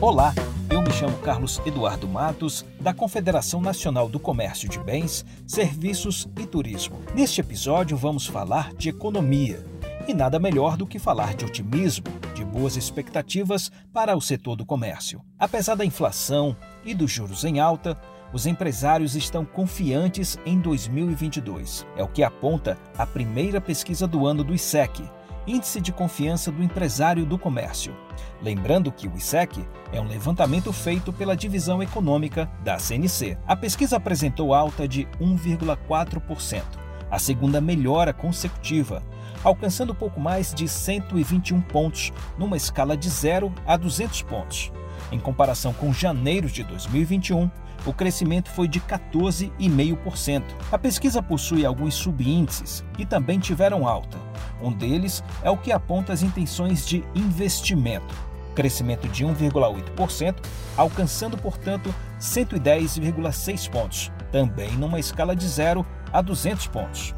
Olá, eu me chamo Carlos Eduardo Matos, da Confederação Nacional do Comércio de Bens, Serviços e Turismo. Neste episódio vamos falar de economia. E nada melhor do que falar de otimismo, de boas expectativas para o setor do comércio. Apesar da inflação e dos juros em alta, os empresários estão confiantes em 2022. É o que aponta a primeira pesquisa do ano do ISEC, Índice de Confiança do Empresário do Comércio. Lembrando que o ISEC é um levantamento feito pela Divisão Econômica da CNC. A pesquisa apresentou alta de 1,4%, a segunda melhora consecutiva, alcançando pouco mais de 121 pontos numa escala de 0 a 200 pontos. Em comparação com janeiro de 2021, o crescimento foi de 14,5%. A pesquisa possui alguns subíndices que também tiveram alta. Um deles é o que aponta as intenções de investimento, crescimento de 1,8%, alcançando, portanto, 110,6 pontos, também numa escala de 0 a 200 pontos.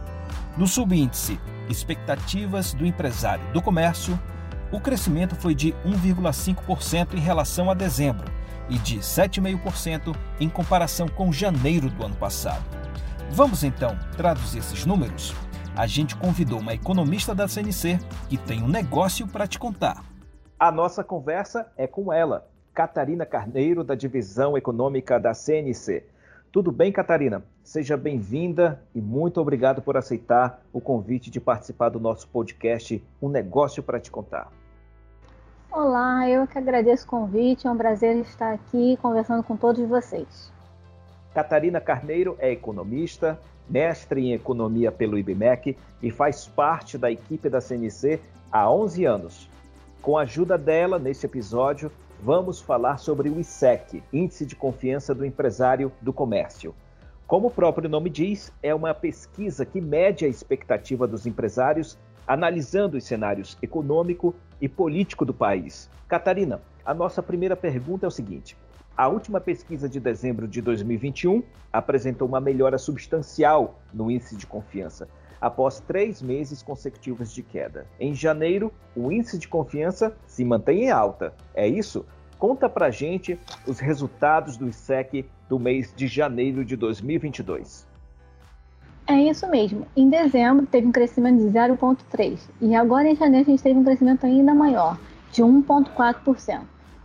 No subíndice Expectativas do Empresário do Comércio, o crescimento foi de 1,5% em relação a dezembro, e de 7,5% em comparação com janeiro do ano passado. Vamos então traduzir esses números? A gente convidou uma economista da CNC que tem um negócio para te contar. A nossa conversa é com ela, Catarina Carneiro, da Divisão Econômica da CNC. Tudo bem, Catarina? Seja bem-vinda e muito obrigado por aceitar o convite de participar do nosso podcast Um Negócio para Te Contar. Olá, eu que agradeço o convite, é um prazer estar aqui conversando com todos vocês. Catarina Carneiro é economista, mestre em economia pelo IBMEC e faz parte da equipe da CNC há 11 anos. Com a ajuda dela, neste episódio, vamos falar sobre o ISEC, Índice de Confiança do Empresário do Comércio. Como o próprio nome diz, é uma pesquisa que mede a expectativa dos empresários analisando os cenários econômico e político do país. Catarina, a nossa primeira pergunta é o seguinte: a última pesquisa de dezembro de 2021 apresentou uma melhora substancial no índice de confiança, após três meses consecutivos de queda. Em janeiro, o índice de confiança se mantém em alta. É isso? Conta pra gente os resultados do ISEC do mês de janeiro de 2022. É isso mesmo. Em dezembro teve um crescimento de 0,3% e agora em janeiro a gente teve um crescimento ainda maior, de 1,4%.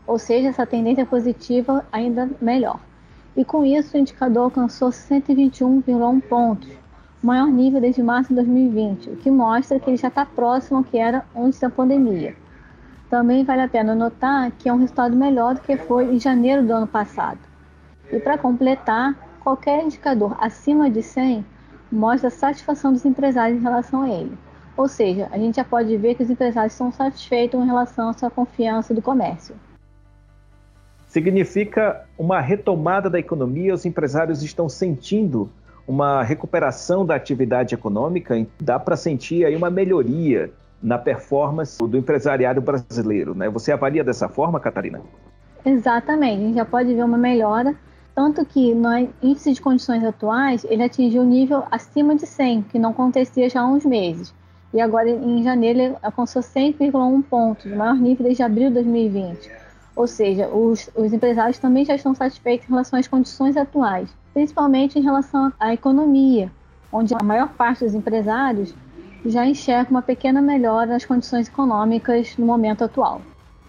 Ou seja, essa tendência positiva ainda melhor. E com isso o indicador alcançou 121,1 pontos, o maior nível desde março de 2020, o que mostra que ele já está próximo ao que era antes da pandemia. Também vale a pena notar que é um resultado melhor do que foi em janeiro do ano passado. E para completar, qualquer indicador acima de 100 mostra a satisfação dos empresários em relação a ele. Ou seja, a gente já pode ver que os empresários estão satisfeitos em relação à sua confiança do comércio. Significa uma retomada da economia, os empresários estão sentindo uma recuperação da atividade econômica, dá para sentir aí uma melhoria na performance do empresariado brasileiro, né? Você avalia dessa forma, Catarina? Exatamente, a gente já pode ver uma melhora tanto que no índice de condições atuais ele atingiu um nível acima de 100, que não acontecia já há uns meses. E agora em janeiro ele alcançou 100,1 pontos, o maior nível desde abril de 2020. Ou seja, os, os empresários também já estão satisfeitos em relação às condições atuais, principalmente em relação à economia, onde a maior parte dos empresários já enxerga uma pequena melhora nas condições econômicas no momento atual.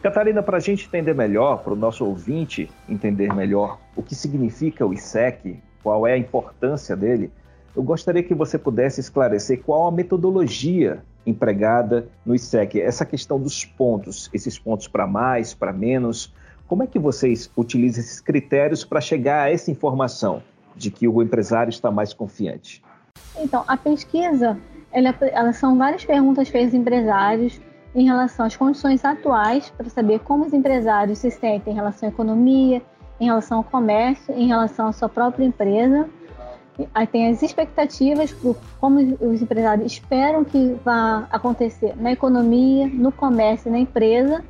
Catarina, para a gente entender melhor, para o nosso ouvinte entender melhor o que significa o ISEC, qual é a importância dele, eu gostaria que você pudesse esclarecer qual a metodologia empregada no ISEC, essa questão dos pontos, esses pontos para mais, para menos, como é que vocês utilizam esses critérios para chegar a essa informação de que o empresário está mais confiante? Então, a pesquisa, ela, elas são várias perguntas feitas empresários em relação às condições atuais, para saber como os empresários se sentem em relação à economia, em relação ao comércio, em relação à sua própria empresa. Aí tem as expectativas, como os empresários esperam que vá acontecer na economia, no comércio, na empresa,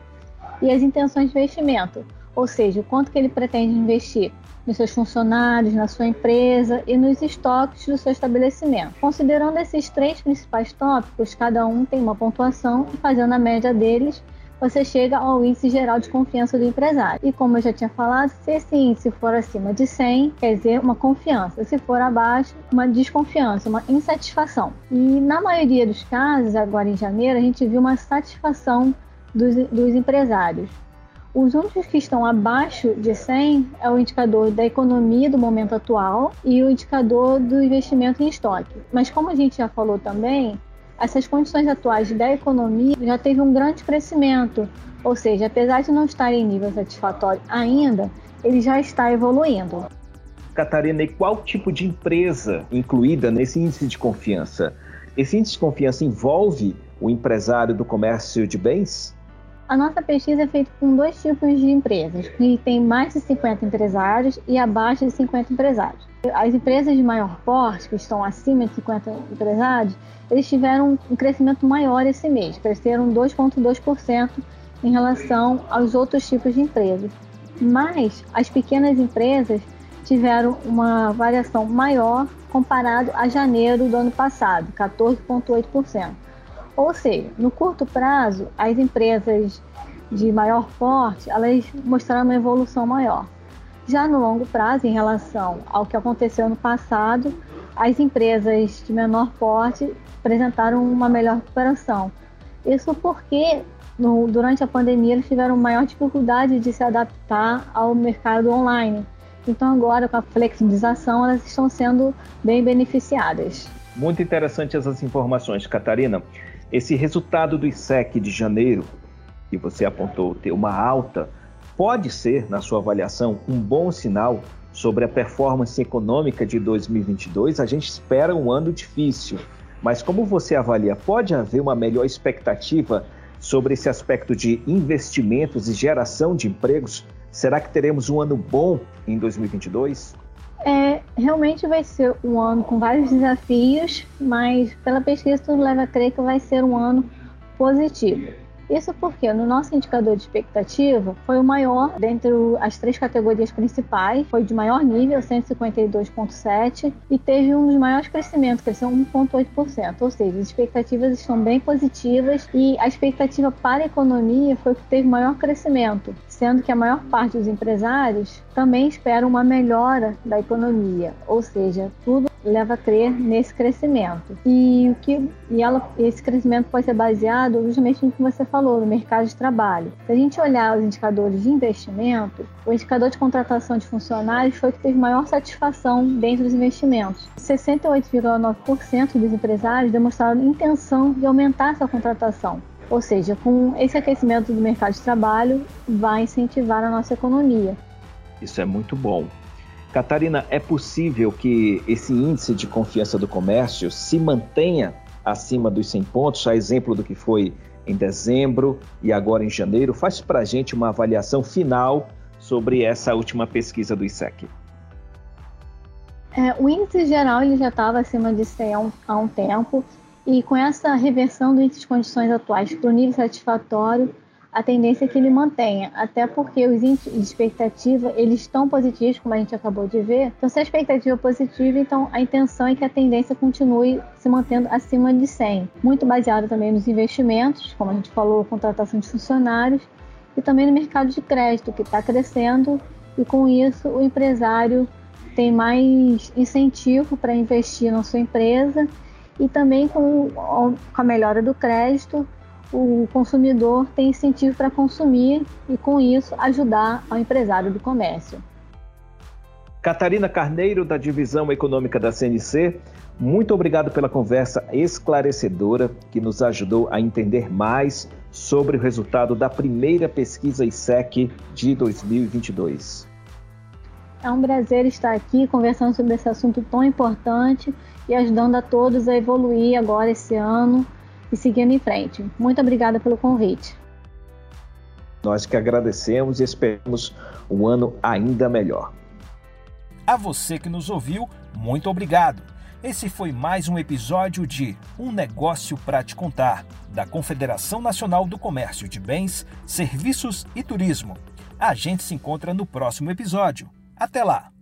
e as intenções de investimento, ou seja, o quanto que ele pretende investir nos seus funcionários, na sua empresa e nos estoques do seu estabelecimento. Considerando esses três principais tópicos, cada um tem uma pontuação e fazendo a média deles, você chega ao índice geral de confiança do empresário. E como eu já tinha falado, se esse índice for acima de 100, quer dizer uma confiança. Se for abaixo, uma desconfiança, uma insatisfação. E na maioria dos casos, agora em janeiro, a gente viu uma satisfação dos, dos empresários. Os únicos que estão abaixo de 100 é o indicador da economia do momento atual e o indicador do investimento em estoque. Mas como a gente já falou também, essas condições atuais da economia já teve um grande crescimento, ou seja, apesar de não estar em nível satisfatório ainda, ele já está evoluindo. Catarina, e qual tipo de empresa incluída nesse índice de confiança? Esse índice de confiança envolve o empresário do comércio de bens? A nossa pesquisa é feita com dois tipos de empresas, que tem mais de 50 empresários e abaixo de 50 empresários. As empresas de maior porte, que estão acima de 50 empresários, eles tiveram um crescimento maior esse mês, cresceram 2,2% em relação aos outros tipos de empresas. Mas as pequenas empresas tiveram uma variação maior comparado a janeiro do ano passado, 14,8%. Ou seja, no curto prazo, as empresas de maior porte, elas mostraram uma evolução maior. Já no longo prazo, em relação ao que aconteceu no passado, as empresas de menor porte apresentaram uma melhor recuperação. Isso porque no, durante a pandemia eles tiveram maior dificuldade de se adaptar ao mercado online. Então agora com a flexibilização elas estão sendo bem beneficiadas. Muito interessante essas informações, Catarina. Esse resultado do ISEC de janeiro, que você apontou ter uma alta, pode ser, na sua avaliação, um bom sinal sobre a performance econômica de 2022. A gente espera um ano difícil, mas como você avalia, pode haver uma melhor expectativa sobre esse aspecto de investimentos e geração de empregos? Será que teremos um ano bom em 2022? É, realmente vai ser um ano com vários desafios, mas pela pesquisa tudo leva a crer que vai ser um ano positivo. Isso porque no nosso indicador de expectativa foi o maior dentre as três categorias principais, foi de maior nível, 152,7, e teve um dos maiores crescimentos, cresceu 1,8%. Ou seja, as expectativas estão bem positivas e a expectativa para a economia foi que teve maior crescimento, sendo que a maior parte dos empresários também espera uma melhora da economia, ou seja, tudo leva a crer nesse crescimento. E o que e ela, esse crescimento pode ser baseado justamente no que você falou, no mercado de trabalho. Se a gente olhar os indicadores de investimento, o indicador de contratação de funcionários foi o que teve maior satisfação dentro dos investimentos. 68,9% dos empresários demonstraram intenção de aumentar sua contratação. Ou seja, com esse aquecimento do mercado de trabalho, vai incentivar a nossa economia. Isso é muito bom. Catarina, é possível que esse índice de confiança do comércio se mantenha acima dos 100 pontos, a exemplo do que foi em dezembro e agora em janeiro? Faz para a gente uma avaliação final sobre essa última pesquisa do ISEC. É, o índice geral ele já estava acima de 100 há um, há um tempo e com essa reversão do índice de condições atuais para o nível satisfatório, a tendência é que ele mantenha, até porque os índices de expectativa eles estão positivos, como a gente acabou de ver. Então, se a expectativa é positiva, então a intenção é que a tendência continue se mantendo acima de 100. Muito baseado também nos investimentos, como a gente falou, contratação de funcionários, e também no mercado de crédito, que está crescendo, e com isso o empresário tem mais incentivo para investir na sua empresa e também com, com a melhora do crédito o consumidor tem incentivo para consumir e, com isso, ajudar ao empresário do comércio. Catarina Carneiro, da Divisão Econômica da CNC, muito obrigado pela conversa esclarecedora que nos ajudou a entender mais sobre o resultado da primeira pesquisa ISEC de 2022. É um prazer estar aqui conversando sobre esse assunto tão importante e ajudando a todos a evoluir agora esse ano e seguindo em frente. Muito obrigada pelo convite. Nós que agradecemos e esperamos um ano ainda melhor. A você que nos ouviu, muito obrigado. Esse foi mais um episódio de Um Negócio para Te Contar, da Confederação Nacional do Comércio de Bens, Serviços e Turismo. A gente se encontra no próximo episódio. Até lá!